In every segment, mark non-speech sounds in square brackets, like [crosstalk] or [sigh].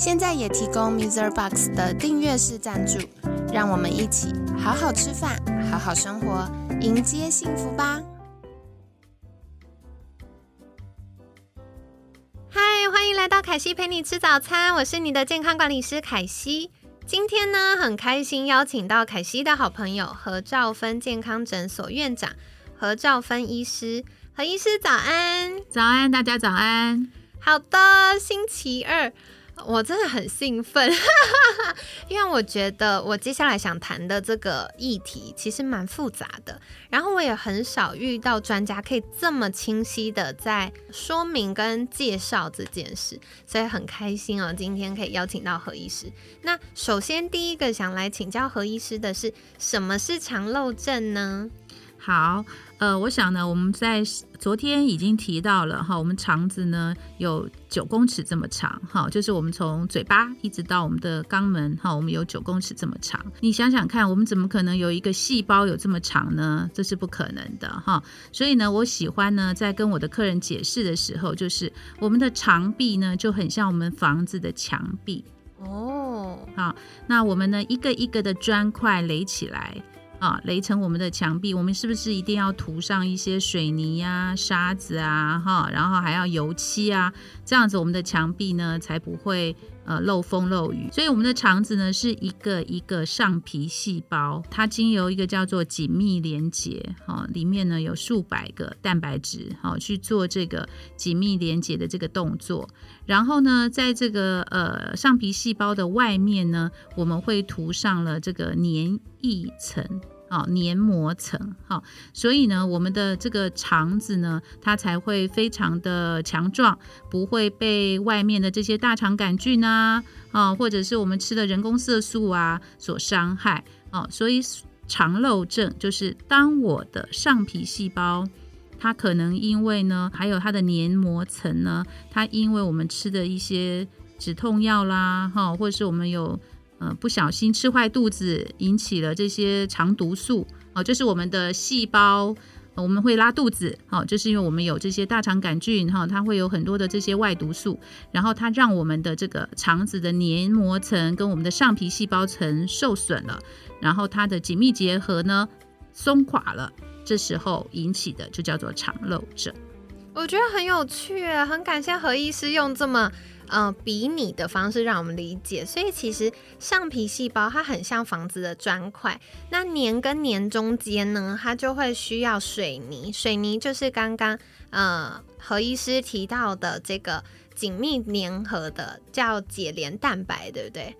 现在也提供 Mr. Box 的订阅式赞助，让我们一起好好吃饭，好好生活，迎接幸福吧！嗨，欢迎来到凯西陪你吃早餐，我是你的健康管理师凯西。今天呢，很开心邀请到凯西的好朋友何兆芬健康诊所院长何兆芬医师。何医师早安，早安，大家早安。好的，星期二。我真的很兴奋，[laughs] 因为我觉得我接下来想谈的这个议题其实蛮复杂的，然后我也很少遇到专家可以这么清晰的在说明跟介绍这件事，所以很开心哦，今天可以邀请到何医师。那首先第一个想来请教何医师的是，什么是肠漏症呢？好，呃，我想呢，我们在昨天已经提到了哈，我们肠子呢有九公尺这么长，哈，就是我们从嘴巴一直到我们的肛门，哈，我们有九公尺这么长。你想想看，我们怎么可能有一个细胞有这么长呢？这是不可能的，哈。所以呢，我喜欢呢，在跟我的客人解释的时候，就是我们的肠壁呢就很像我们房子的墙壁哦。好，那我们呢一个一个的砖块垒起来。啊，垒成我们的墙壁，我们是不是一定要涂上一些水泥呀、沙子啊，哈，然后还要油漆啊，这样子我们的墙壁呢才不会呃漏风漏雨。所以我们的肠子呢是一个一个上皮细胞，它经由一个叫做紧密连接，哈，里面呢有数百个蛋白质，好，去做这个紧密连接的这个动作。然后呢，在这个呃上皮细胞的外面呢，我们会涂上了这个粘液层。哦，黏膜层，好，所以呢，我们的这个肠子呢，它才会非常的强壮，不会被外面的这些大肠杆菌啊，啊，或者是我们吃的人工色素啊所伤害，哦，所以肠漏症就是当我的上皮细胞，它可能因为呢，还有它的黏膜层呢，它因为我们吃的一些止痛药啦，哈，或者是我们有。呃，不小心吃坏肚子，引起了这些肠毒素哦，就是我们的细胞，我们会拉肚子，好，就是因为我们有这些大肠杆菌哈，它会有很多的这些外毒素，然后它让我们的这个肠子的黏膜层跟我们的上皮细胞层受损了，然后它的紧密结合呢松垮了，这时候引起的就叫做肠漏症。我觉得很有趣，很感谢何医师用这么。呃，比拟的方式让我们理解，所以其实橡皮细胞它很像房子的砖块，那黏跟黏中间呢，它就会需要水泥，水泥就是刚刚呃何医师提到的这个紧密粘合的叫解连蛋白，对不对？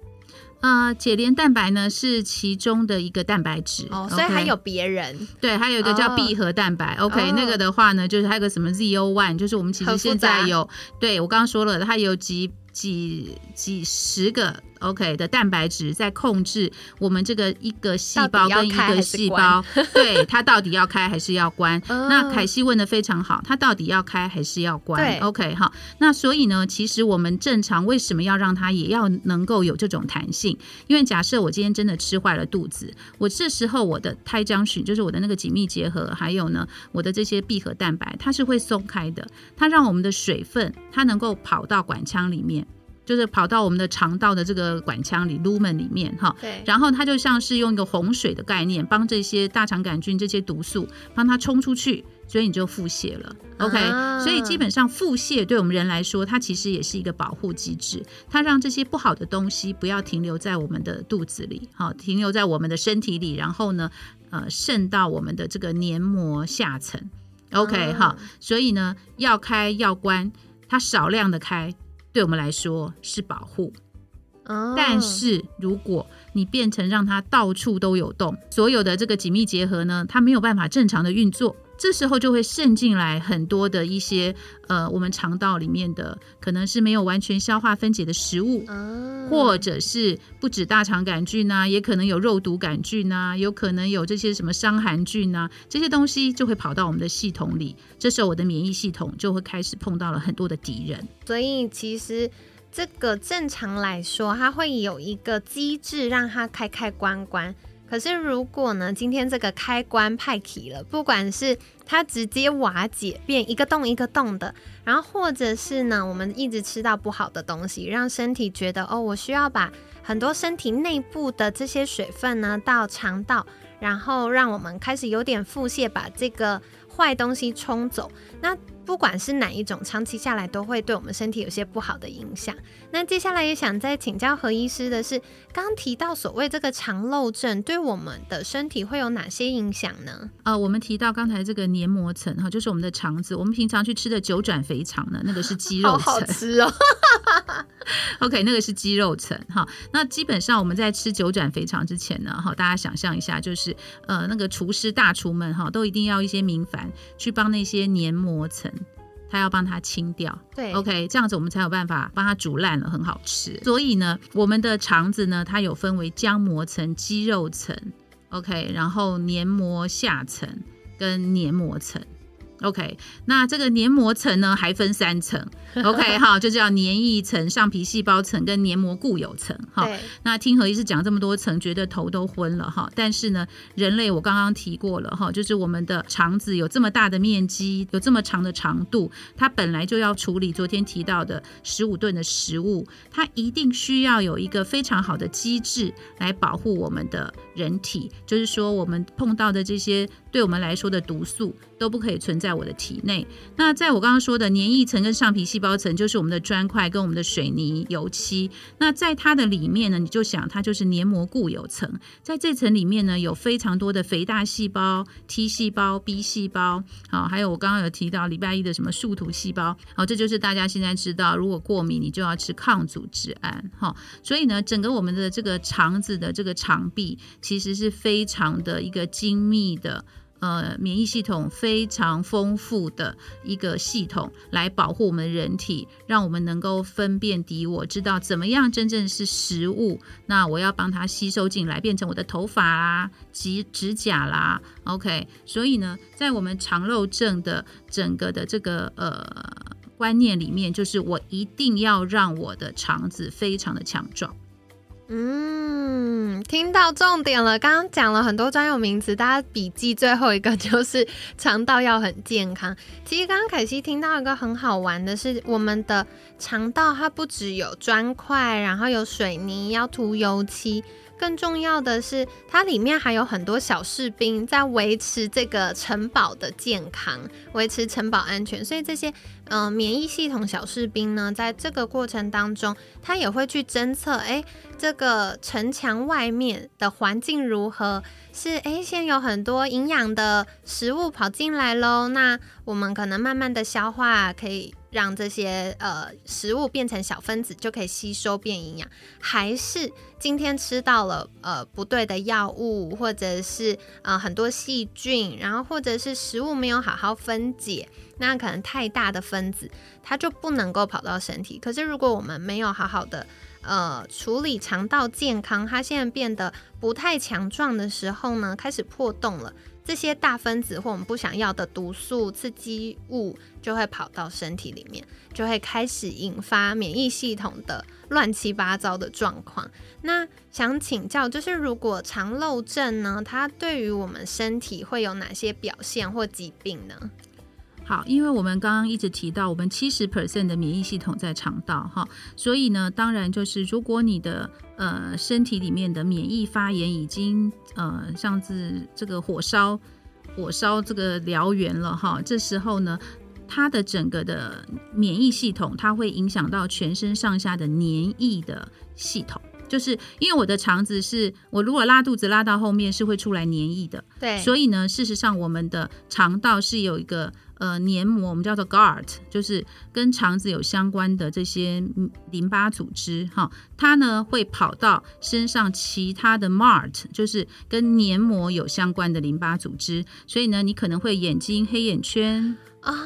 呃，解连蛋白呢是其中的一个蛋白质，哦，所以还有别人，对，还有一个叫闭合蛋白，OK，那个的话呢，就是还有个什么 ZO one，就是我们其实现在有，对我刚刚说了，它有几几几十个。OK 的蛋白质在控制我们这个一个细胞跟一个细胞，[laughs] 对它到底要开还是要关？那凯西问的非常好，它到底要开还是要关？OK 哈，那所以呢，其实我们正常为什么要让它也要能够有这种弹性？因为假设我今天真的吃坏了肚子，我这时候我的胎浆群就是我的那个紧密结合，还有呢我的这些闭合蛋白，它是会松开的，它让我们的水分它能够跑到管腔里面。就是跑到我们的肠道的这个管腔里，lumen 里面哈，对，然后它就像是用一个洪水的概念，帮这些大肠杆菌这些毒素帮它冲出去，所以你就腹泻了。OK，所以基本上腹泻对我们人来说，它其实也是一个保护机制，它让这些不好的东西不要停留在我们的肚子里，好，停留在我们的身体里，然后呢，呃，渗到我们的这个黏膜下层。OK，好，所以呢，要开要关，它少量的开。对我们来说是保护，但是如果你变成让它到处都有洞，所有的这个紧密结合呢，它没有办法正常的运作，这时候就会渗进来很多的一些呃，我们肠道里面的可能是没有完全消化分解的食物，嗯或者是不止大肠杆菌呐、也可能有肉毒杆菌呐、有可能有这些什么伤寒菌呐、这些东西就会跑到我们的系统里，这时候我的免疫系统就会开始碰到了很多的敌人。所以其实这个正常来说，它会有一个机制让它开开关关。可是如果呢，今天这个开关派起了，不管是它直接瓦解变一个洞一个洞的，然后或者是呢，我们一直吃到不好的东西，让身体觉得哦，我需要把很多身体内部的这些水分呢到肠道，然后让我们开始有点腹泻，把这个坏东西冲走。那不管是哪一种，长期下来都会对我们身体有些不好的影响。那接下来也想再请教何医师的是，刚刚提到所谓这个肠漏症对我们的身体会有哪些影响呢？呃，我们提到刚才这个黏膜层哈，就是我们的肠子，我们平常去吃的九转肥肠呢，那个是肌肉层。[laughs] 吃哦！[laughs] OK，那个是肌肉层哈。那基本上我们在吃九转肥肠之前呢，哈，大家想象一下，就是呃，那个厨师大厨们哈，都一定要一些明矾去帮那些黏膜层。他要帮它清掉对，OK，这样子我们才有办法帮它煮烂了，很好吃。所以呢，我们的肠子呢，它有分为浆膜层、肌肉层，OK，然后黏膜下层跟黏膜层。OK，那这个黏膜层呢还分三层，[laughs] OK 哈，就叫黏液层、上皮细胞层跟黏膜固有层哈。那听何医师讲这么多层，觉得头都昏了哈。但是呢，人类我刚刚提过了哈，就是我们的肠子有这么大的面积，有这么长的长度，它本来就要处理昨天提到的十五吨的食物，它一定需要有一个非常好的机制来保护我们的人体，就是说我们碰到的这些对我们来说的毒素都不可以存在我的体内。那在我刚刚说的黏液层跟上皮细胞层，就是我们的砖块跟我们的水泥油漆。那在它的里面呢，你就想它就是黏膜固有层，在这层里面呢，有非常多的肥大细胞、T 细胞、B 细胞，好，还有我刚刚有提到礼拜一的什么树突细胞，好，这就是大家现在知道，如果过敏你就要吃抗组织胺，哈，所以呢，整个我们的这个肠子的这个肠壁其实是非常的一个精密的。呃，免疫系统非常丰富的一个系统，来保护我们人体，让我们能够分辨敌我，知道怎么样真正是食物。那我要帮它吸收进来，变成我的头发啦、指指甲啦。OK，所以呢，在我们肠漏症的整个的这个呃观念里面，就是我一定要让我的肠子非常的强壮。嗯，听到重点了。刚刚讲了很多专有名词，大家笔记最后一个就是肠道要很健康。其实刚刚凯西听到一个很好玩的是，我们的肠道它不只有砖块，然后有水泥要涂油漆。更重要的是，它里面还有很多小士兵在维持这个城堡的健康，维持城堡安全。所以这些嗯、呃免疫系统小士兵呢，在这个过程当中，它也会去侦测，诶，这个城墙外面的环境如何？是诶，现在有很多营养的食物跑进来喽，那我们可能慢慢的消化，可以让这些呃食物变成小分子，就可以吸收变营养。还是今天吃到了呃不对的药物，或者是呃很多细菌，然后或者是食物没有好好分解，那可能太大的分子，它就不能够跑到身体。可是如果我们没有好好的呃处理肠道健康，它现在变得不太强壮的时候呢，开始破洞了。这些大分子或我们不想要的毒素、刺激物就会跑到身体里面，就会开始引发免疫系统的乱七八糟的状况。那想请教，就是如果肠漏症呢，它对于我们身体会有哪些表现或疾病呢？好，因为我们刚刚一直提到，我们七十 percent 的免疫系统在肠道哈，所以呢，当然就是如果你的呃身体里面的免疫发炎已经呃像是这个火烧火烧这个燎原了哈，这时候呢。它的整个的免疫系统，它会影响到全身上下的黏液的系统，就是因为我的肠子是我如果拉肚子拉到后面是会出来黏液的，对，所以呢，事实上我们的肠道是有一个呃黏膜，我们叫做 GART，就是跟肠子有相关的这些淋巴组织哈，它呢会跑到身上其他的 MART，就是跟黏膜有相关的淋巴组织，所以呢你可能会眼睛黑眼圈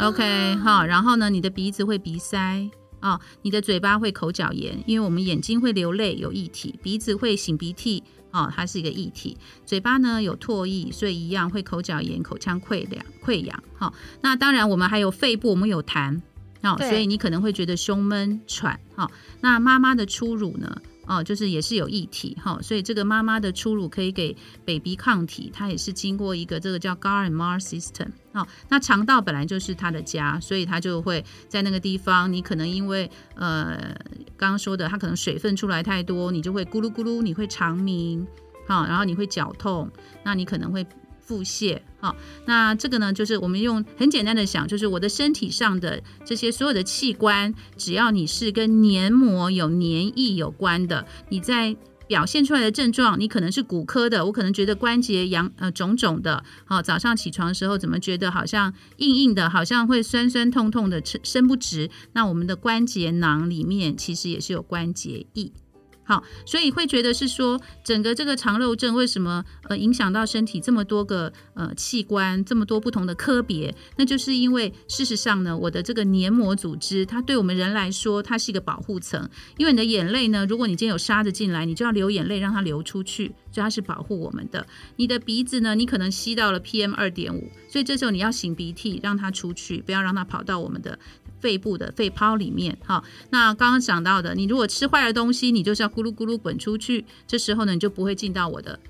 ，OK 哈，然后呢你的鼻子会鼻塞。哦，你的嘴巴会口角炎，因为我们眼睛会流泪有液体，鼻子会擤鼻涕，哦，它是一个液体，嘴巴呢有唾液，所以一样会口角炎、口腔溃疡、溃疡。好，那当然我们还有肺部，我们有痰，哦，所以你可能会觉得胸闷喘。好，那妈妈的初乳呢？哦，就是也是有液体哈，所以这个妈妈的初乳可以给 baby 抗体，它也是经过一个这个叫 Gar and Mar system 哦。那肠道本来就是它的家，所以它就会在那个地方。你可能因为呃刚刚说的，它可能水分出来太多，你就会咕噜咕噜，你会肠鸣，好，然后你会绞痛，那你可能会。腹泻，好，那这个呢，就是我们用很简单的想，就是我的身体上的这些所有的器官，只要你是跟黏膜有黏液有关的，你在表现出来的症状，你可能是骨科的，我可能觉得关节痒呃肿肿的，好，早上起床的时候怎么觉得好像硬硬的，好像会酸酸痛痛的，伸伸不直，那我们的关节囊里面其实也是有关节液。好，所以会觉得是说，整个这个肠漏症为什么呃影响到身体这么多个呃器官，这么多不同的科别？那就是因为事实上呢，我的这个黏膜组织，它对我们人来说，它是一个保护层。因为你的眼泪呢，如果你今天有沙子进来，你就要流眼泪让它流出去，所以它是保护我们的。你的鼻子呢，你可能吸到了 PM 二点五，所以这时候你要擤鼻涕让它出去，不要让它跑到我们的。肺部的肺泡里面，哈，那刚刚讲到的，你如果吃坏了东西，你就是要咕噜咕噜滚出去，这时候呢，你就不会进到我的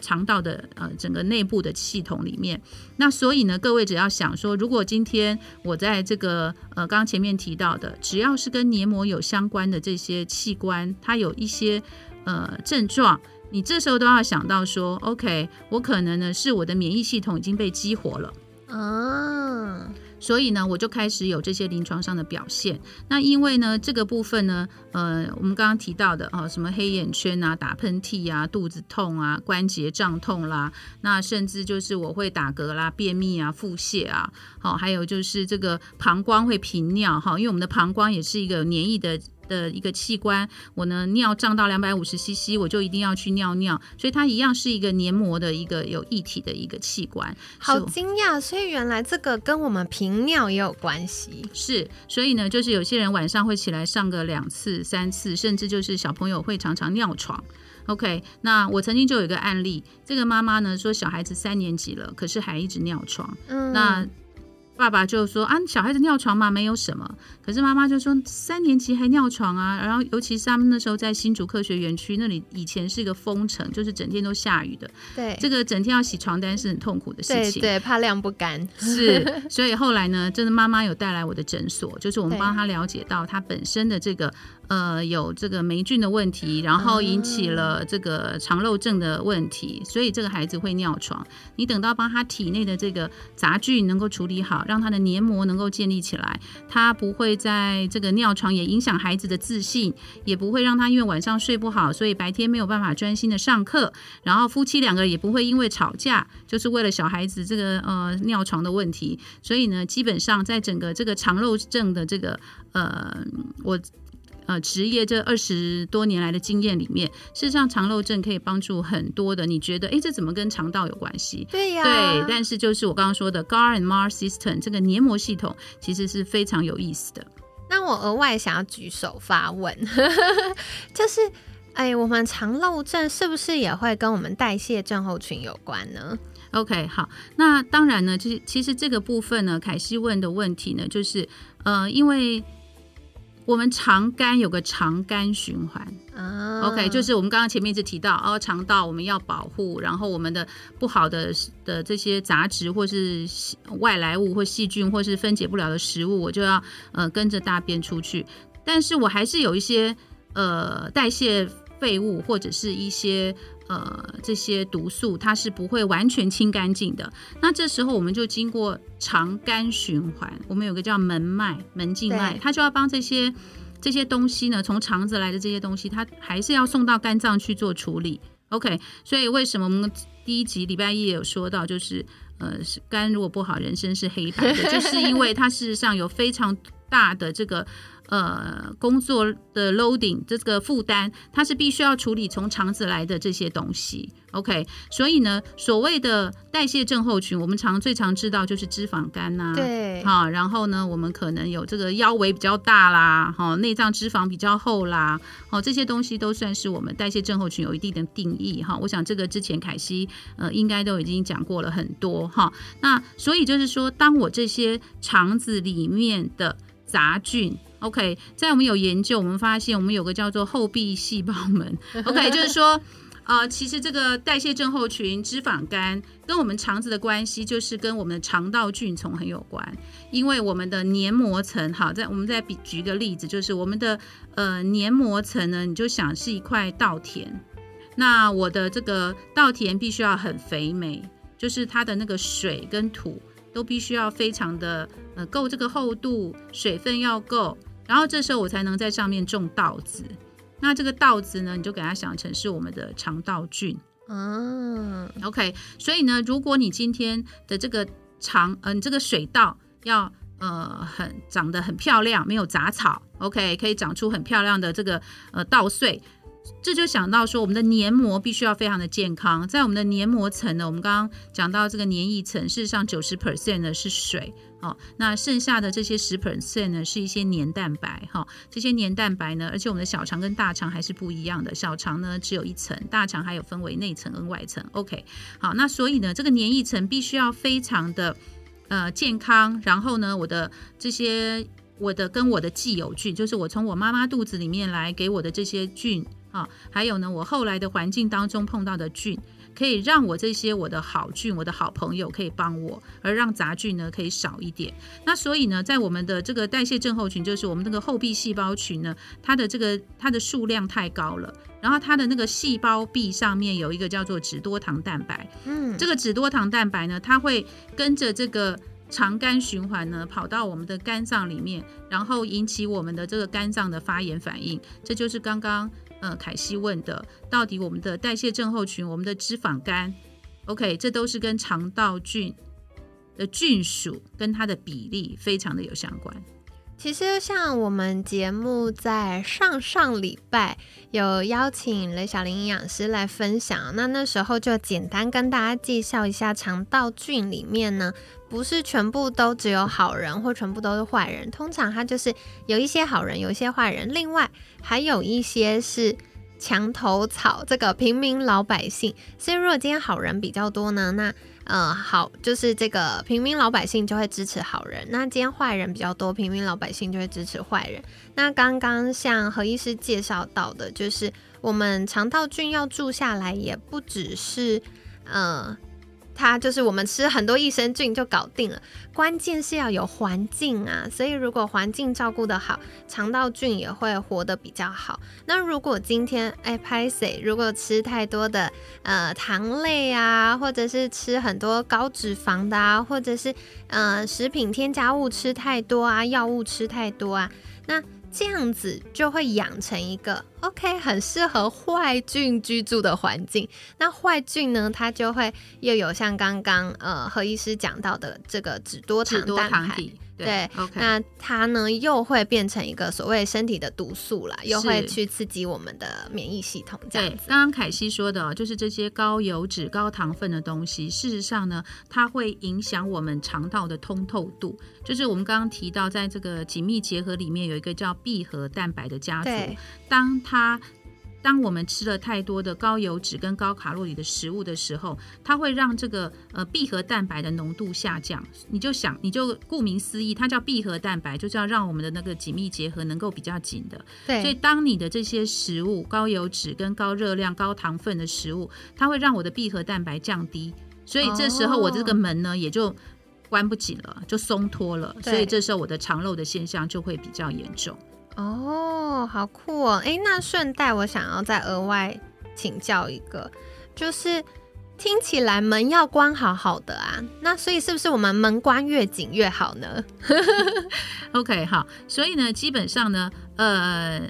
肠道的呃整个内部的系统里面。那所以呢，各位只要想说，如果今天我在这个呃刚刚前面提到的，只要是跟黏膜有相关的这些器官，它有一些呃症状，你这时候都要想到说，OK，我可能呢是我的免疫系统已经被激活了嗯。所以呢，我就开始有这些临床上的表现。那因为呢，这个部分呢，呃，我们刚刚提到的啊，什么黑眼圈啊、打喷嚏啊、肚子痛啊、关节胀痛啦，那甚至就是我会打嗝啦、便秘啊、腹泻啊，好，还有就是这个膀胱会频尿哈，因为我们的膀胱也是一个黏液的。的一个器官，我呢尿胀到两百五十 CC，我就一定要去尿尿，所以它一样是一个黏膜的一个有液体的一个器官。好惊讶，所以原来这个跟我们频尿也有关系。是，所以呢，就是有些人晚上会起来上个两次、三次，甚至就是小朋友会常常尿床。OK，那我曾经就有一个案例，这个妈妈呢说小孩子三年级了，可是还一直尿床。嗯，那。爸爸就说啊，小孩子尿床嘛，没有什么。可是妈妈就说，三年级还尿床啊。然后尤其是他们那时候在新竹科学园区那里，以前是一个封城，就是整天都下雨的。对，这个整天要洗床单是很痛苦的事情。对，怕晾不干。是，所以后来呢，真的妈妈有带来我的诊所，就是我们帮他了解到他本身的这个。呃，有这个霉菌的问题，然后引起了这个肠漏症的问题，所以这个孩子会尿床。你等到帮他体内的这个杂菌能够处理好，让他的黏膜能够建立起来，他不会在这个尿床也影响孩子的自信，也不会让他因为晚上睡不好，所以白天没有办法专心的上课。然后夫妻两个也不会因为吵架，就是为了小孩子这个呃尿床的问题。所以呢，基本上在整个这个肠漏症的这个呃我。呃，职业这二十多年来的经验里面，事实上肠漏症可以帮助很多的。你觉得，哎，这怎么跟肠道有关系？对呀，对。但是就是我刚刚说的 Gar and Mar system 这个黏膜系统，其实是非常有意思的。那我额外想要举手发问，[laughs] 就是，哎，我们肠漏症是不是也会跟我们代谢症候群有关呢？OK，好，那当然呢，就是其实这个部分呢，凯西问的问题呢，就是呃，因为。我们肠肝有个肠肝循环，OK，就是我们刚刚前面一直提到，哦，肠道我们要保护，然后我们的不好的的这些杂质或是外来物或细菌或是分解不了的食物，我就要呃跟着大便出去，但是我还是有一些呃代谢废物或者是一些。呃，这些毒素它是不会完全清干净的。那这时候我们就经过肠肝循环，我们有个叫门脉、门静脉，它就要帮这些这些东西呢，从肠子来的这些东西，它还是要送到肝脏去做处理。OK，所以为什么我们？第一集礼拜一也有说到，就是呃，肝如果不好，人生是黑白的，[laughs] 就是因为它事实上有非常大的这个。呃，工作的 loading 这个负担，它是必须要处理从肠子来的这些东西。OK，所以呢，所谓的代谢症候群，我们常最常知道就是脂肪肝呐，对，哈，然后呢，我们可能有这个腰围比较大啦，哈，内脏脂肪比较厚啦，哦，这些东西都算是我们代谢症候群有一定的定义哈。我想这个之前凯西呃应该都已经讲过了很多哈。那所以就是说，当我这些肠子里面的杂菌。OK，在我们有研究，我们发现我们有个叫做后壁细胞门。[laughs] OK，就是说，呃，其实这个代谢症候群、脂肪肝跟我们肠子的关系，就是跟我们的肠道菌丛很有关。因为我们的黏膜层，好，在我们再比举个例子，就是我们的呃黏膜层呢，你就想是一块稻田，那我的这个稻田必须要很肥美，就是它的那个水跟土都必须要非常的呃够这个厚度，水分要够。然后这时候我才能在上面种稻子，那这个稻子呢，你就给它想成是我们的肠道菌。嗯，OK。所以呢，如果你今天的这个肠，嗯，这个水稻要呃很长得很漂亮，没有杂草，OK，可以长出很漂亮的这个呃稻穗。这就想到说，我们的黏膜必须要非常的健康。在我们的黏膜层呢，我们刚刚讲到这个黏液层，事实上九十 percent 呢是水，哦，那剩下的这些十 percent 呢是一些黏蛋白，哈，这些黏蛋白呢，而且我们的小肠跟大肠还是不一样的，小肠呢只有一层，大肠还有分为内层跟外层。OK，好，那所以呢，这个黏液层必须要非常的呃健康，然后呢，我的这些我的跟我的既有菌，就是我从我妈妈肚子里面来给我的这些菌。啊，还有呢，我后来的环境当中碰到的菌，可以让我这些我的好菌，我的好朋友可以帮我，而让杂菌呢可以少一点。那所以呢，在我们的这个代谢症候群，就是我们那个后壁细胞群呢，它的这个它的数量太高了，然后它的那个细胞壁上面有一个叫做脂多糖蛋白，嗯，这个脂多糖蛋白呢，它会跟着这个肠肝循环呢，跑到我们的肝脏里面，然后引起我们的这个肝脏的发炎反应，这就是刚刚。呃，凯西问的，到底我们的代谢症候群，我们的脂肪肝，OK，这都是跟肠道菌的菌属跟它的比例非常的有相关。其实像我们节目在上上礼拜有邀请雷小玲营养师来分享，那那时候就简单跟大家介绍一下肠道菌里面呢，不是全部都只有好人或全部都是坏人，通常它就是有一些好人，有一些坏人，另外还有一些是墙头草，这个平民老百姓。所以如果今天好人比较多呢，那呃，好，就是这个平民老百姓就会支持好人，那今天坏人比较多，平民老百姓就会支持坏人。那刚刚向何医师介绍到的，就是我们肠道菌要住下来，也不只是嗯。它就是我们吃很多益生菌就搞定了，关键是要有环境啊。所以如果环境照顾得好，肠道菌也会活得比较好。那如果今天哎拍谁，如果吃太多的呃糖类啊，或者是吃很多高脂肪的啊，或者是呃食品添加物吃太多啊，药物吃太多啊，那。这样子就会养成一个 OK 很适合坏菌居住的环境。那坏菌呢，它就会又有像刚刚呃何医师讲到的这个脂多糖蛋白。对，OK，那它呢又会变成一个所谓身体的毒素啦，又会去刺激我们的免疫系统。这样子，刚刚凯西说的，就是这些高油脂、高糖分的东西，事实上呢，它会影响我们肠道的通透度。就是我们刚刚提到，在这个紧密结合里面有一个叫闭合蛋白的家族，当它当我们吃了太多的高油脂跟高卡路里的食物的时候，它会让这个呃闭合蛋白的浓度下降。你就想，你就顾名思义，它叫闭合蛋白，就是要让我们的那个紧密结合能够比较紧的。对。所以当你的这些食物高油脂跟高热量、高糖分的食物，它会让我的闭合蛋白降低，所以这时候我这个门呢也就关不紧了，就松脱了。所以这时候我的肠漏的现象就会比较严重。哦，好酷哦！哎，那顺带我想要再额外请教一个，就是听起来门要关好好的啊，那所以是不是我们门关越紧越好呢？[laughs] OK，好，所以呢，基本上呢，呃，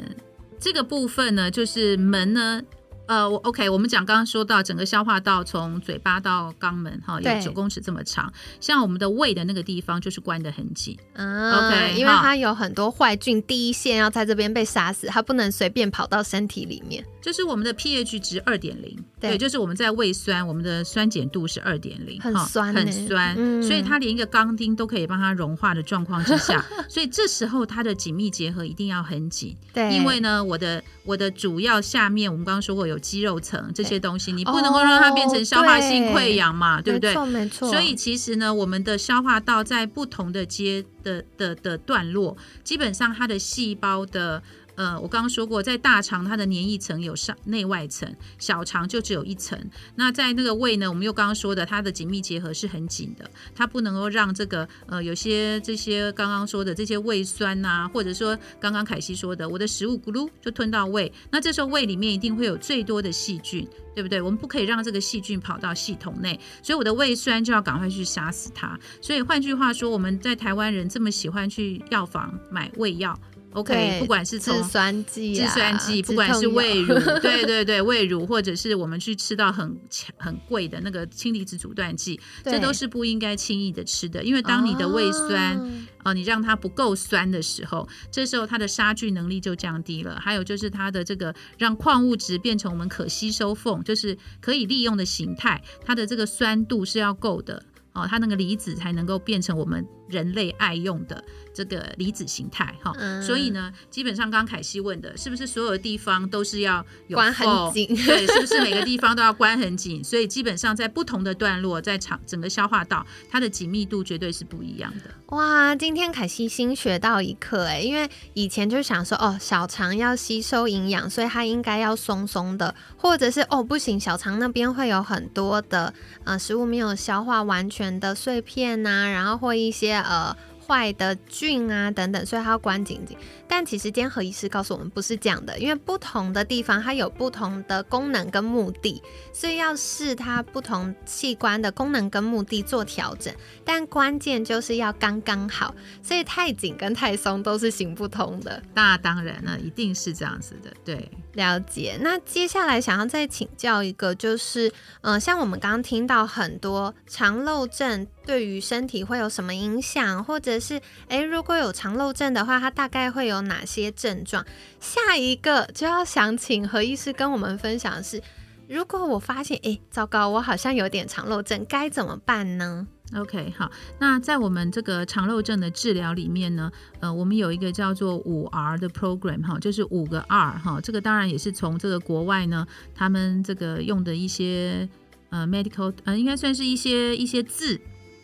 这个部分呢，就是门呢。呃，我 OK，我们讲刚刚说到整个消化道从嘴巴到肛门哈，有九公尺这么长，像我们的胃的那个地方就是关得很紧。嗯 OK，因为它有很多坏菌，第一线要在这边被杀死，它不能随便跑到身体里面。就是我们的 pH 值二点零，对就是我们在胃酸，我们的酸碱度是二点零，很哈酸呢很酸，嗯所以它连一个钢钉都可以帮它融化的状况之下，所以这时候它的紧密结合一定要很紧，[laughs] 对，因为呢，我的我的主要下面我们刚刚说过有肌肉层这些东西，你不能够让它变成消化性溃疡嘛，对不对没？错没错。所以其实呢，我们的消化道在不同的阶的的的段落，基本上它的细胞的。呃，我刚刚说过，在大肠它的黏液层有上内外层，小肠就只有一层。那在那个胃呢，我们又刚刚说的，它的紧密结合是很紧的，它不能够让这个呃有些这些刚刚说的这些胃酸呐、或者说刚刚凯西说的，我的食物咕噜就吞到胃，那这时候胃里面一定会有最多的细菌，对不对？我们不可以让这个细菌跑到系统内，所以我的胃酸就要赶快去杀死它。所以换句话说，我们在台湾人这么喜欢去药房买胃药，OK，不管是从制酸剂、制啊、酸剂，不管是胃乳，[laughs] 对对对，胃乳，或者是我们去吃到很强很贵的那个氢离子阻断剂，这都是不应该轻易的吃的，因为当你的胃酸。哦呃，你让它不够酸的时候，这时候它的杀菌能力就降低了。还有就是它的这个让矿物质变成我们可吸收缝，就是可以利用的形态，它的这个酸度是要够的哦，它那个离子才能够变成我们人类爱用的这个离子形态哈。嗯所以呢，基本上刚刚凯西问的是不是所有的地方都是要有关很紧 [laughs] 对，是不是每个地方都要关很紧？所以基本上在不同的段落，在场整个消化道，它的紧密度绝对是不一样的。哇，今天凯西新学到一课哎，因为以前就想说哦，小肠要吸收营养，所以它应该要松松的，或者是哦不行，小肠那边会有很多的呃食物没有消化完全的碎片呐、然后或一些呃。坏的菌啊等等，所以它要关紧紧。但其实今天何医师告诉我们不是这样的，因为不同的地方它有不同的功能跟目的，所以要视它不同器官的功能跟目的做调整。但关键就是要刚刚好，所以太紧跟太松都是行不通的。那当然了，一定是这样子的，对。了解。那接下来想要再请教一个，就是，呃，像我们刚刚听到很多肠漏症对于身体会有什么影响，或者是，诶，如果有肠漏症的话，它大概会有哪些症状？下一个就要想请何医师跟我们分享的是，如果我发现，诶，糟糕，我好像有点肠漏症，该怎么办呢？OK，好，那在我们这个肠漏症的治疗里面呢，呃，我们有一个叫做五 R 的 program 哈，就是五个 R 哈，这个当然也是从这个国外呢，他们这个用的一些呃 medical 呃，应该算是一些一些字。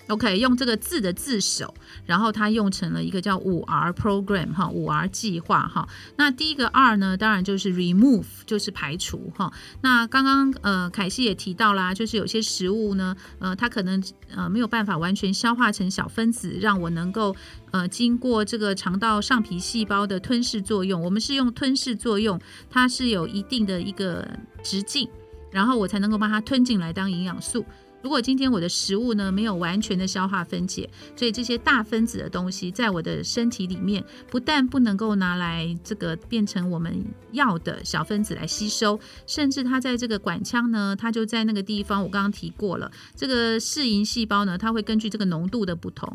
OK，用这个字的字首，然后它用成了一个叫五 R program 哈，五 R 计划哈。那第一个 R 呢，当然就是 remove，就是排除哈。那刚刚呃凯西也提到啦，就是有些食物呢，呃，它可能呃没有办法完全消化成小分子，让我能够呃经过这个肠道上皮细胞的吞噬作用。我们是用吞噬作用，它是有一定的一个直径，然后我才能够把它吞进来当营养素。如果今天我的食物呢没有完全的消化分解，所以这些大分子的东西在我的身体里面，不但不能够拿来这个变成我们要的小分子来吸收，甚至它在这个管腔呢，它就在那个地方，我刚刚提过了，这个适应细胞呢，它会根据这个浓度的不同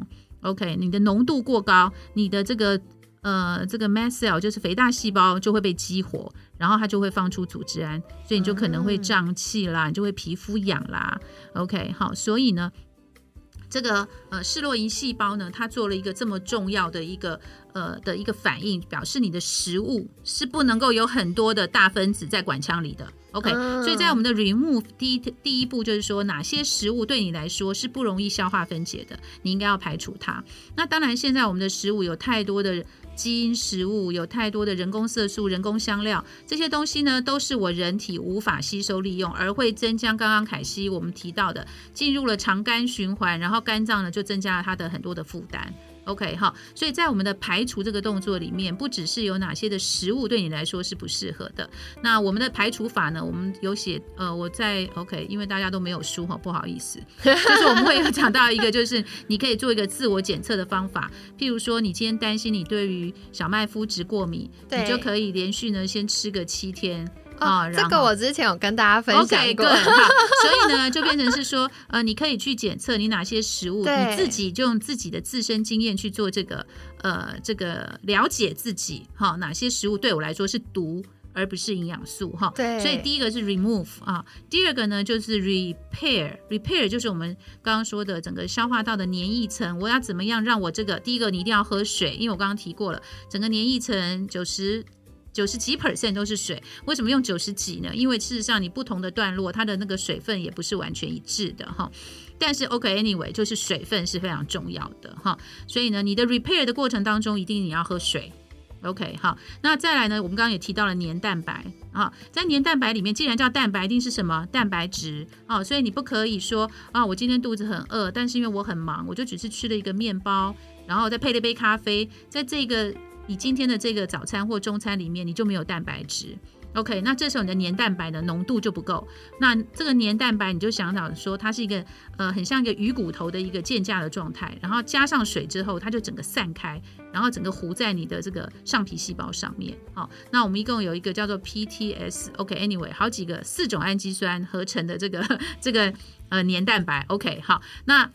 ，OK，你的浓度过高，你的这个呃这个 mast cell 就是肥大细胞就会被激活，然后它就会放出组织胺，所以你就可能会胀气啦，你就会皮肤痒啦，OK，好，所以呢。这个呃示洛因细胞呢，它做了一个这么重要的一个呃的一个反应，表示你的食物是不能够有很多的大分子在管腔里的。OK，、嗯所以在我们的 remove 第一第一步就是说，哪些食物对你来说是不容易消化分解的，你应该要排除它。那当然，现在我们的食物有太多的基因食物，有太多的人工色素、人工香料，这些东西呢，都是我人体无法吸收利用，而会增加刚刚凯西我们提到的，进入了肠肝循环，然后肝脏呢就增加了它的很多的负担。OK 哈，所以在我们的排除这个动作里面，不只是有哪些的食物对你来说是不适合的，那我们的排除法呢，我们有写，呃，我在 OK，因为大家都没有书哈，不好意思，[laughs] 就是我们会有讲到一个，就是你可以做一个自我检测的方法，譬如说你今天担心你对于小麦麸质过敏，你就可以连续呢先吃个七天。啊。这个我之前有跟大家分享过，好，所以呢，就变成是说，呃，你可以去检测你哪些食物，你自己就用自己的自身经验去做这个，呃，这个了解自己，哈，哪些食物对我来说是毒。而不是营养素哈，对，所以第一个是 remove 啊，第二个呢就是 repair，repair 就是我们刚刚说的整个消化道的黏液层，我要怎么样让我这个第一个你一定要喝水，因为我刚刚提过了，整个黏液层九十九十几 percent 都是水，为什么用九十几呢？因为事实上你不同的段落它的那个水分也不是完全一致的哈，但是 OK anyway 就是水分是非常重要的哈，所以呢你的 repair 的过程当中一定你要喝水。OK，好，那再来呢？我们刚刚也提到了黏蛋白啊，在黏蛋白里面，既然叫蛋白，一定是什么蛋白质啊？所以你不可以说啊，我今天肚子很饿，但是因为我很忙，我就只是吃了一个面包，然后再配了一杯咖啡，在这个你今天的这个早餐或中餐里面，你就没有蛋白质。OK，那这时候你的黏蛋白的浓度就不够。那这个黏蛋白，你就想想说，它是一个呃，很像一个鱼骨头的一个渐架的状态，然后加上水之后，它就整个散开，然后整个糊在你的这个上皮细胞上面。好，那我们一共有一个叫做 PTS。OK，Anyway，好几个四种氨基酸合成的这个这个呃黏蛋白。OK，好，那。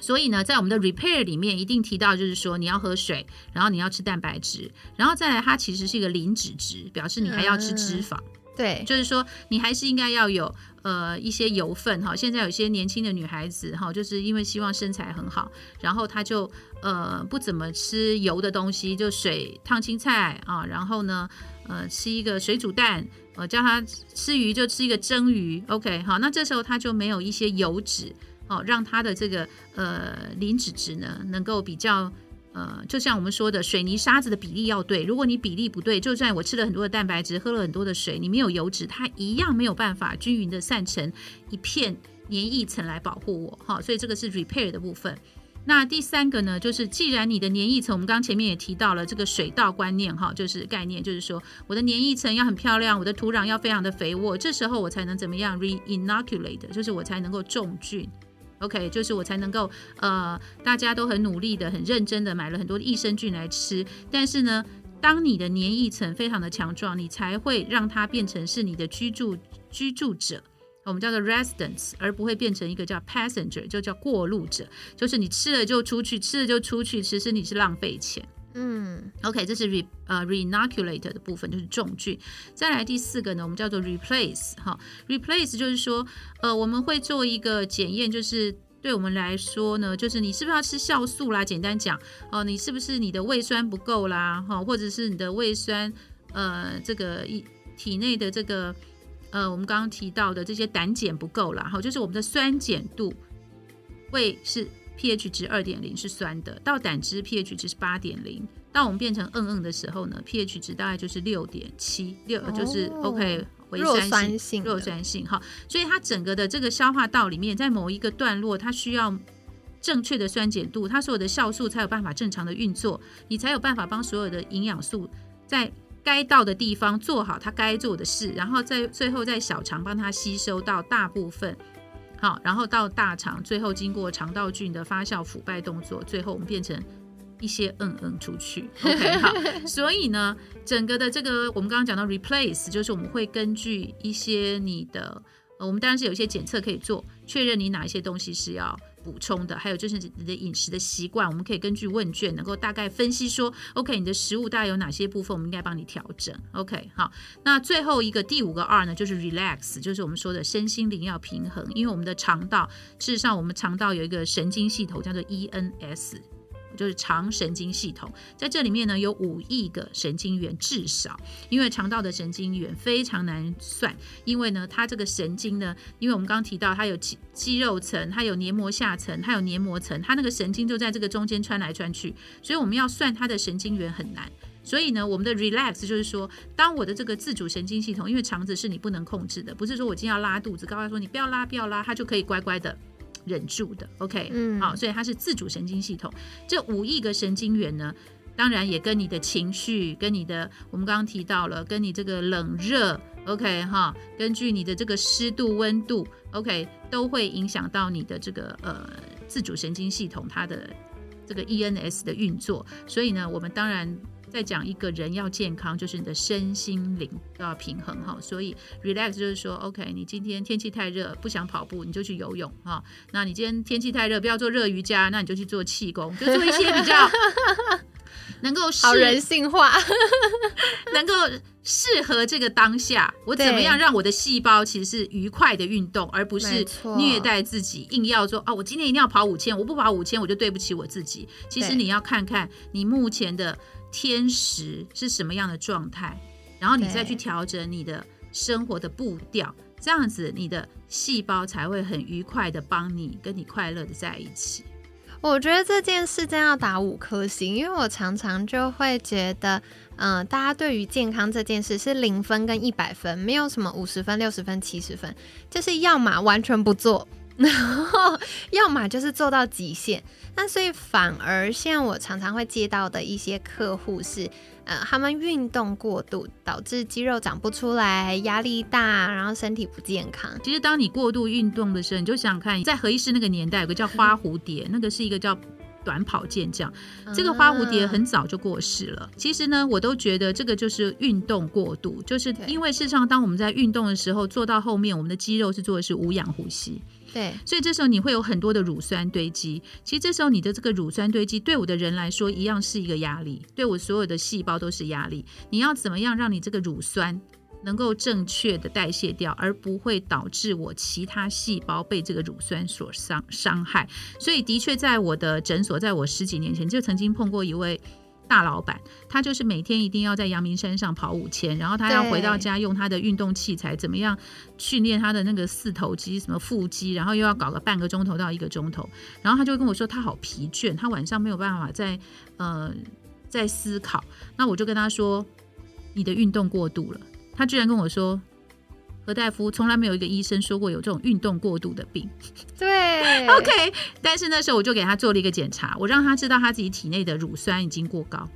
所以呢，在我们的 repair 里面一定提到，就是说你要喝水，然后你要吃蛋白质，然后再来它其实是一个零脂质，表示你还要吃脂肪。对，就是说你还是应该要有呃一些油分哈。现在有些年轻的女孩子哈，就是因为希望身材很好，然后她就呃不怎么吃油的东西，就水烫青菜啊，然后呢呃吃一个水煮蛋，呃叫她吃鱼就吃一个蒸鱼。OK，好，那这时候她就没有一些油脂。哦，让它的这个呃磷脂质呢，能够比较呃，就像我们说的，水泥沙子的比例要对。如果你比例不对，就算我吃了很多的蛋白质，喝了很多的水，你没有油脂，它一样没有办法均匀的散成一片黏液层来保护我。哈，所以这个是 repair 的部分。那第三个呢，就是既然你的黏液层，我们刚刚前面也提到了这个水稻观念，哈，就是概念，就是说我的黏液层要很漂亮，我的土壤要非常的肥沃，这时候我才能怎么样 re-inoculate，就是我才能够种菌。OK，就是我才能够，呃，大家都很努力的、很认真的买了很多益生菌来吃。但是呢，当你的黏液层非常的强壮，你才会让它变成是你的居住居住者，我们叫做 residents，而不会变成一个叫 passenger，就叫过路者。就是你吃了就出去，吃了就出去，其实你是浪费钱。嗯，OK，这是 re 呃 reinoculate 的部分，就是重聚。再来第四个呢，我们叫做 replace 哈，replace 就是说，呃，我们会做一个检验，就是对我们来说呢，就是你是不是要吃酵素啦？简单讲，哦，你是不是你的胃酸不够啦？哈，或者是你的胃酸，呃，这个一体内的这个，呃，我们刚刚提到的这些胆碱不够啦，哈，就是我们的酸碱度，胃是。pH 值二点零是酸的，到胆汁 pH 值是八点零，到我们变成嗯嗯的时候呢，pH 值大概就是六点七六，就是 OK 弱酸性弱酸性哈，所以它整个的这个消化道里面，在某一个段落，它需要正确的酸碱度，它所有的酵素才有办法正常的运作，你才有办法帮所有的营养素在该到的地方做好它该做的事，然后在最后在小肠帮它吸收到大部分。好，然后到大肠，最后经过肠道菌的发酵腐败动作，最后我们变成一些嗯嗯出去。[laughs] OK，好，所以呢，整个的这个我们刚刚讲到 replace，就是我们会根据一些你的，呃，我们当然是有一些检测可以做，确认你哪一些东西是要。补充的，还有就是你的饮食的习惯，我们可以根据问卷能够大概分析说，OK，你的食物大概有哪些部分我们应该帮你调整。OK，好，那最后一个第五个二呢，就是 relax，就是我们说的身心灵要平衡，因为我们的肠道，事实上我们肠道有一个神经系统叫做 ENS。就是肠神经系统，在这里面呢有五亿个神经元，至少，因为肠道的神经元非常难算，因为呢它这个神经呢，因为我们刚刚提到它有肌肌肉层，它有黏膜下层，它有黏膜层，它那个神经就在这个中间穿来穿去，所以我们要算它的神经元很难。所以呢，我们的 relax 就是说，当我的这个自主神经系统，因为肠子是你不能控制的，不是说我今天要拉肚子，告诉说你不要拉，不要拉，它就可以乖乖的。忍住的，OK，嗯，好，所以它是自主神经系统。这五亿个神经元呢，当然也跟你的情绪、跟你的，我们刚刚提到了，跟你这个冷热，OK，哈，根据你的这个湿度、温度，OK，都会影响到你的这个呃自主神经系统它的这个 ENS 的运作。所以呢，我们当然在讲一个人要健康，就是你的身心灵都要平衡哈。所以 relax 就是说，OK，你今天天气太热不想跑步，你就去游泳哈。那你今天天气太热不要做热瑜伽，那你就去做气功，就做一些比较 [laughs] 能够好人性化，[laughs] 能够适合这个当下。我怎么样让我的细胞其实是愉快的运动，而不是虐待自己，硬要说啊，我今天一定要跑五千，我不跑五千我就对不起我自己。其实你要看看你目前的。天时是什么样的状态，然后你再去调整你的生活的步调，这样子你的细胞才会很愉快的帮你跟你快乐的在一起。我觉得这件事真要打五颗星，因为我常常就会觉得，嗯，大家对于健康这件事是零分跟一百分，没有什么五十分、六十分、七十分，就是要么完全不做，然后要么就是做到极限。那所以反而像我常常会接到的一些客户是，呃，他们运动过度导致肌肉长不出来，压力大，然后身体不健康。其实当你过度运动的时候，你就想看，在何医师那个年代有个叫花蝴蝶，那个是一个叫短跑健将，这个花蝴蝶很早就过世了。其实呢，我都觉得这个就是运动过度，就是因为事实上当我们在运动的时候，做到后面，我们的肌肉是做的是无氧呼吸。对，所以这时候你会有很多的乳酸堆积。其实这时候你的这个乳酸堆积，对我的人来说一样是一个压力，对我所有的细胞都是压力。你要怎么样让你这个乳酸能够正确的代谢掉，而不会导致我其他细胞被这个乳酸所伤伤害？所以的确，在我的诊所，在我十几年前就曾经碰过一位。大老板，他就是每天一定要在阳明山上跑五千，然后他要回到家用他的运动器材，怎么样训练他的那个四头肌、什么腹肌，然后又要搞个半个钟头到一个钟头，然后他就跟我说他好疲倦，他晚上没有办法在呃在思考。那我就跟他说，你的运动过度了。他居然跟我说。何大夫从来没有一个医生说过有这种运动过度的病。[laughs] 对，OK。但是那时候我就给他做了一个检查，我让他知道他自己体内的乳酸已经过高。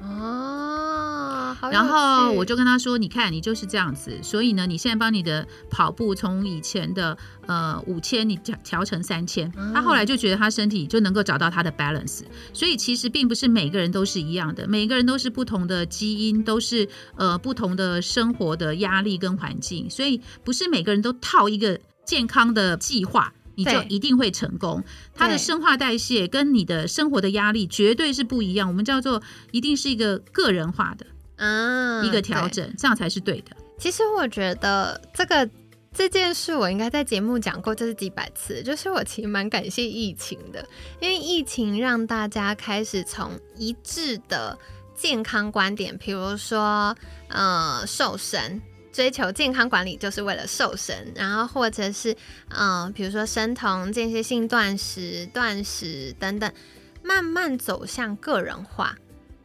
哦，然后我就跟他说：“你看，你就是这样子，所以呢，你现在帮你的跑步从以前的呃五千，你调调成三千。他后来就觉得他身体就能够找到他的 balance。所以其实并不是每个人都是一样的，每个人都是不同的基因，都是呃不同的生活的压力跟环境，所以不是每个人都套一个健康的计划。”你就一定会成功。它的生化代谢跟你的生活的压力绝对是不一样。我们叫做一定是一个个人化的，嗯，一个调整，这样才是对的。其实我觉得这个这件事，我应该在节目讲过，这是几百次。就是我其实蛮感谢疫情的，因为疫情让大家开始从一致的健康观点，比如说，呃，瘦身。追求健康管理就是为了瘦身，然后或者是嗯，比如说生酮、间歇性断食、断食等等，慢慢走向个人化。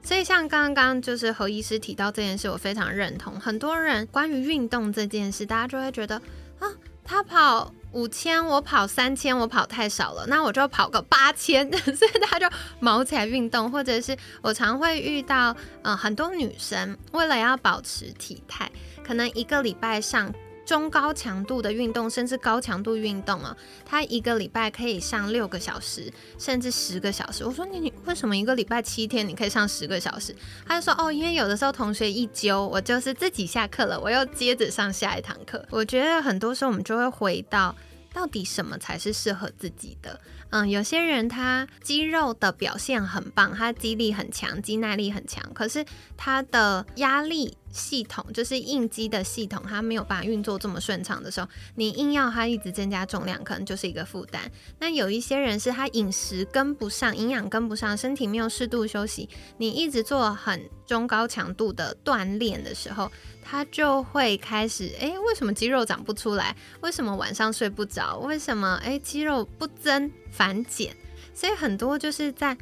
所以像刚刚就是何医师提到这件事，我非常认同。很多人关于运动这件事，大家就会觉得啊，他跑五千，我跑三千，我跑太少了，那我就跑个八千，[laughs] 所以大家就毛起来运动。或者是我常会遇到，嗯，很多女生为了要保持体态。可能一个礼拜上中高强度的运动，甚至高强度运动啊，他一个礼拜可以上六个小时，甚至十个小时。我说你你为什么一个礼拜七天你可以上十个小时？他就说哦，因为有的时候同学一揪，我就是自己下课了，我又接着上下一堂课。我觉得很多时候我们就会回到。到底什么才是适合自己的？嗯，有些人他肌肉的表现很棒，他肌力很强，肌耐力很强，可是他的压力系统，就是应激的系统，它没有办法运作这么顺畅的时候，你硬要它一直增加重量，可能就是一个负担。那有一些人是他饮食跟不上，营养跟不上，身体没有适度休息，你一直做很中高强度的锻炼的时候。他就会开始，哎，为什么肌肉长不出来？为什么晚上睡不着？为什么哎肌肉不增反减？所以很多就是在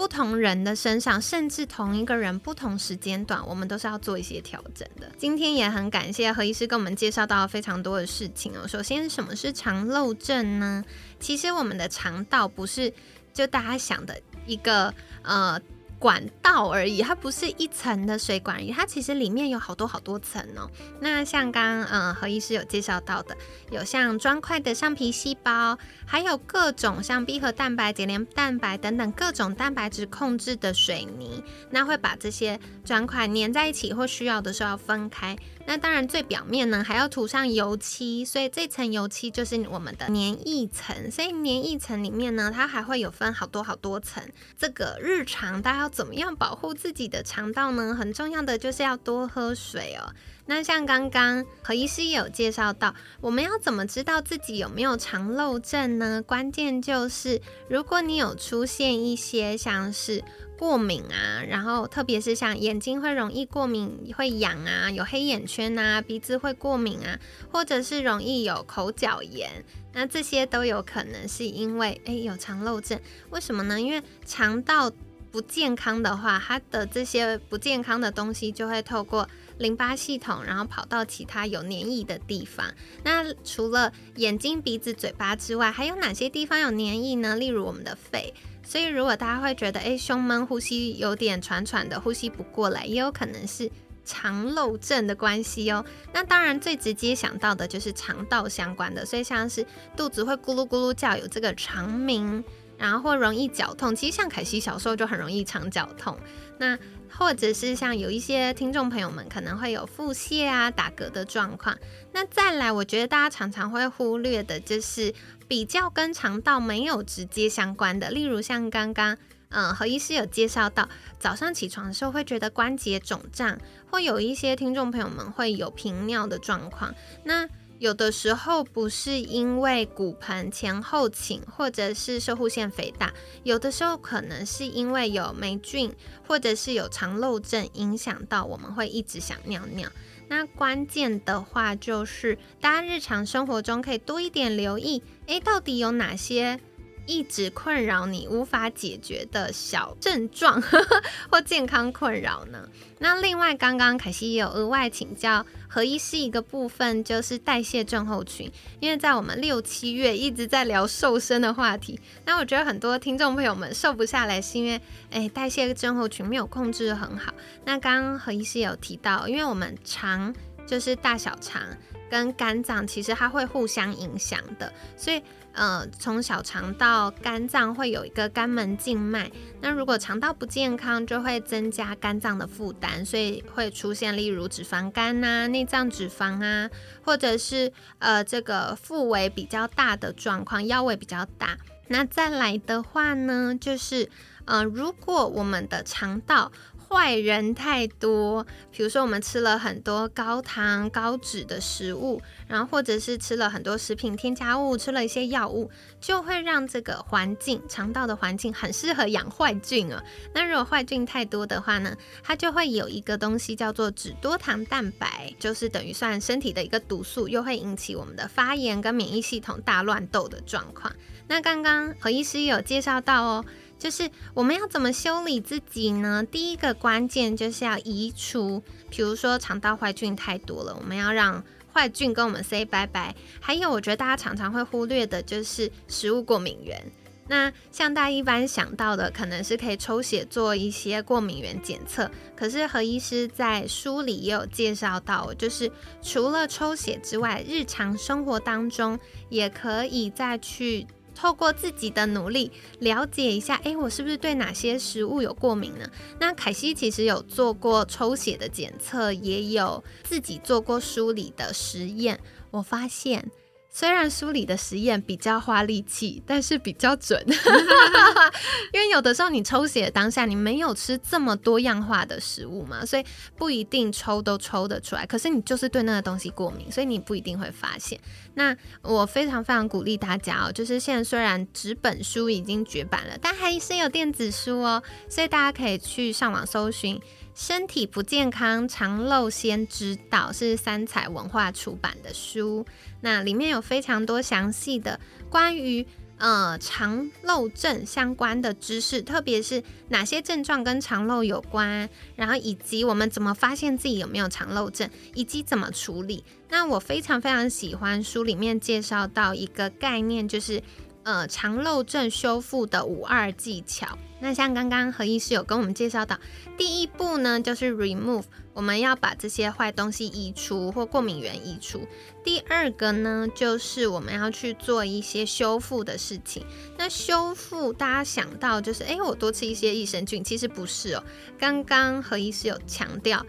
不同人的身上，甚至同一个人不同时间段，我们都是要做一些调整的。今天也很感谢何医师跟我们介绍到非常多的事情哦。首先，什么是肠漏症呢？其实我们的肠道不是就大家想的一个呃。管道而已，它不是一层的水管而已，它其实里面有好多好多层哦。那像刚嗯何医师有介绍到的，有像砖块的上皮细胞，还有各种像闭合蛋白、节连蛋白等等各种蛋白质控制的水泥，那会把这些砖块粘在一起，或需要的时候要分开。那当然最表面呢还要涂上油漆，所以这层油漆就是我们的粘液层。所以粘液层里面呢，它还会有分好多好多层。这个日常大家要怎么样保护自己的肠道呢？很重要的就是要多喝水哦。那像刚刚何医师也有介绍到，我们要怎么知道自己有没有肠漏症呢？关键就是如果你有出现一些像是过敏啊，然后特别是像眼睛会容易过敏、会痒啊，有黑眼圈啊，鼻子会过敏啊，或者是容易有口角炎，那这些都有可能是因为诶有肠漏症。为什么呢？因为肠道不健康的话，它的这些不健康的东西就会透过淋巴系统，然后跑到其他有黏液的地方。那除了眼睛、鼻子、嘴巴之外，还有哪些地方有黏液呢？例如我们的肺。所以如果大家会觉得，诶胸闷、呼吸有点喘喘的，呼吸不过来，也有可能是肠漏症的关系哦。那当然最直接想到的就是肠道相关的，所以像是肚子会咕噜咕噜叫，有这个肠鸣。然后或容易绞痛，其实像凯西小时候就很容易肠绞痛。那或者是像有一些听众朋友们可能会有腹泻啊、打嗝的状况。那再来，我觉得大家常常会忽略的就是比较跟肠道没有直接相关的，例如像刚刚嗯何医师有介绍到，早上起床的时候会觉得关节肿胀，或有一些听众朋友们会有频尿的状况。那有的时候不是因为骨盆前后倾，或者是射护腺肥大，有的时候可能是因为有霉菌，或者是有肠漏症影响到，我们会一直想尿尿。那关键的话就是，大家日常生活中可以多一点留意，诶，到底有哪些？一直困扰你无法解决的小症状 [laughs] 或健康困扰呢？那另外，刚刚凯西也有额外请教何医师一个部分，就是代谢症候群。因为在我们六七月一直在聊瘦身的话题，那我觉得很多听众朋友们瘦不下来，是因为诶代谢症候群没有控制很好。那刚刚何医师有提到，因为我们肠就是大小肠跟肝脏，其实它会互相影响的，所以。呃，从小肠到肝脏会有一个肝门静脉，那如果肠道不健康，就会增加肝脏的负担，所以会出现例如脂肪肝呐、内脏脂肪啊，或者是呃这个腹围比较大的状况，腰围比较大。那再来的话呢，就是呃，如果我们的肠道。坏人太多，比如说我们吃了很多高糖高脂的食物，然后或者是吃了很多食品添加物，吃了一些药物，就会让这个环境肠道的环境很适合养坏菌啊。那如果坏菌太多的话呢，它就会有一个东西叫做脂多糖蛋白，就是等于算身体的一个毒素，又会引起我们的发炎跟免疫系统大乱斗的状况。那刚刚何医师有介绍到哦。就是我们要怎么修理自己呢？第一个关键就是要移除，比如说肠道坏菌太多了，我们要让坏菌跟我们 say 拜拜。还有，我觉得大家常常会忽略的就是食物过敏源。那像大家一般想到的，可能是可以抽血做一些过敏源检测。可是何医师在书里也有介绍到，就是除了抽血之外，日常生活当中也可以再去。透过自己的努力了解一下，哎，我是不是对哪些食物有过敏呢？那凯西其实有做过抽血的检测，也有自己做过梳理的实验，我发现。虽然书里的实验比较花力气，但是比较准，[laughs] 因为有的时候你抽血当下你没有吃这么多样化的食物嘛，所以不一定抽都抽得出来。可是你就是对那个东西过敏，所以你不一定会发现。那我非常非常鼓励大家哦，就是现在虽然纸本书已经绝版了，但还是有电子书哦，所以大家可以去上网搜寻。身体不健康，肠漏先知道是三彩文化出版的书，那里面有非常多详细的关于呃肠漏症相关的知识，特别是哪些症状跟肠漏有关，然后以及我们怎么发现自己有没有肠漏症，以及怎么处理。那我非常非常喜欢书里面介绍到一个概念，就是。呃肠漏症修复的五二技巧。那像刚刚何医师有跟我们介绍到，第一步呢就是 remove，我们要把这些坏东西移除或过敏源移除。第二个呢就是我们要去做一些修复的事情。那修复大家想到就是，诶，我多吃一些益生菌，其实不是哦。刚刚何医师有强调。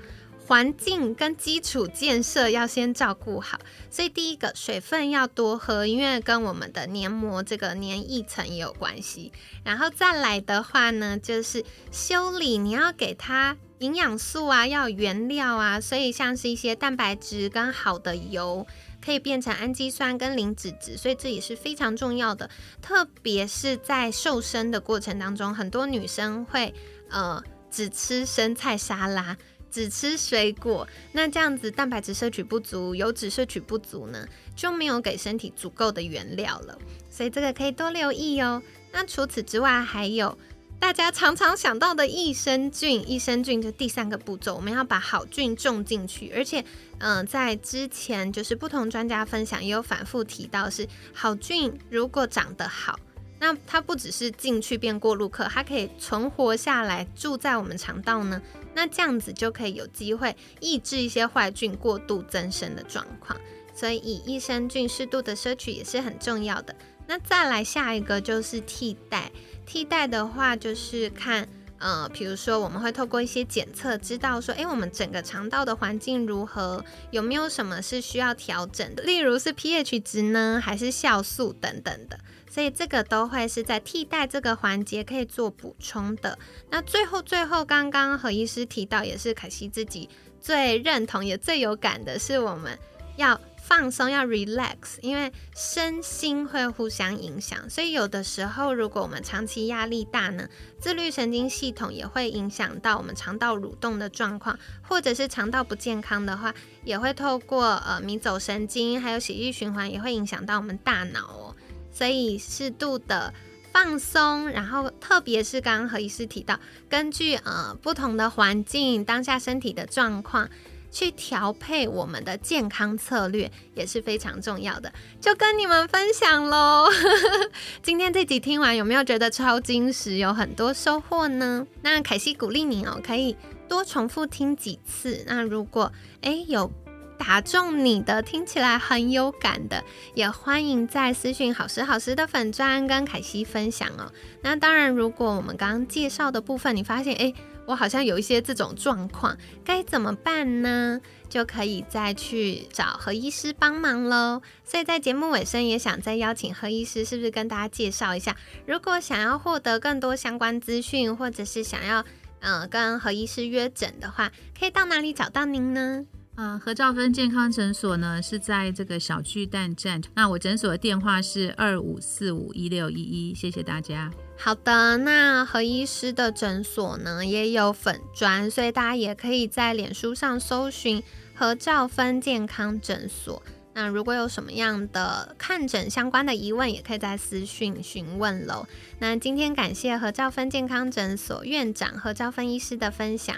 环境跟基础建设要先照顾好，所以第一个水分要多喝，因为跟我们的黏膜这个黏液层也有关系。然后再来的话呢，就是修理，你要给它营养素啊，要原料啊，所以像是一些蛋白质跟好的油，可以变成氨基酸跟磷脂质，所以这也是非常重要的。特别是在瘦身的过程当中，很多女生会呃只吃生菜沙拉。只吃水果，那这样子蛋白质摄取不足，油脂摄取不足呢，就没有给身体足够的原料了。所以这个可以多留意哦。那除此之外，还有大家常常想到的益生菌，益生菌的第三个步骤，我们要把好菌种进去。而且，嗯，在之前就是不同专家分享也有反复提到，是好菌如果长得好。那它不只是进去变过路客，它可以存活下来住在我们肠道呢。那这样子就可以有机会抑制一些坏菌过度增生的状况。所以以益生菌适度的摄取也是很重要的。那再来下一个就是替代，替代的话就是看，呃，比如说我们会透过一些检测知道说，诶，我们整个肠道的环境如何，有没有什么是需要调整的，例如是 pH 值呢，还是酵素等等的。所以这个都会是在替代这个环节可以做补充的。那最后最后，刚刚何医师提到，也是可惜自己最认同也最有感的是，我们要放松，要 relax，因为身心会互相影响。所以有的时候，如果我们长期压力大呢，自律神经系统也会影响到我们肠道蠕动的状况，或者是肠道不健康的话，也会透过呃迷走神经还有血液循环，也会影响到我们大脑哦。所以适度的放松，然后特别是刚刚何医师提到，根据呃不同的环境、当下身体的状况，去调配我们的健康策略也是非常重要的。就跟你们分享喽。[laughs] 今天这集听完，有没有觉得超精实，有很多收获呢？那凯西鼓励你哦，可以多重复听几次。那如果诶有。打中你的，听起来很有感的，也欢迎在私讯好时好时的粉砖跟凯西分享哦。那当然，如果我们刚刚介绍的部分，你发现诶，我好像有一些这种状况，该怎么办呢？就可以再去找何医师帮忙喽。所以在节目尾声，也想再邀请何医师，是不是跟大家介绍一下？如果想要获得更多相关资讯，或者是想要嗯跟何医师约诊的话，可以到哪里找到您呢？呃，何兆芬健康诊所呢是在这个小巨蛋站。那我诊所的电话是二五四五一六一一，谢谢大家。好的，那何医师的诊所呢也有粉砖，所以大家也可以在脸书上搜寻何兆芬健康诊所。那如果有什么样的看诊相关的疑问，也可以在私讯询问喽。那今天感谢何兆芬健康诊所院长何兆芬医师的分享。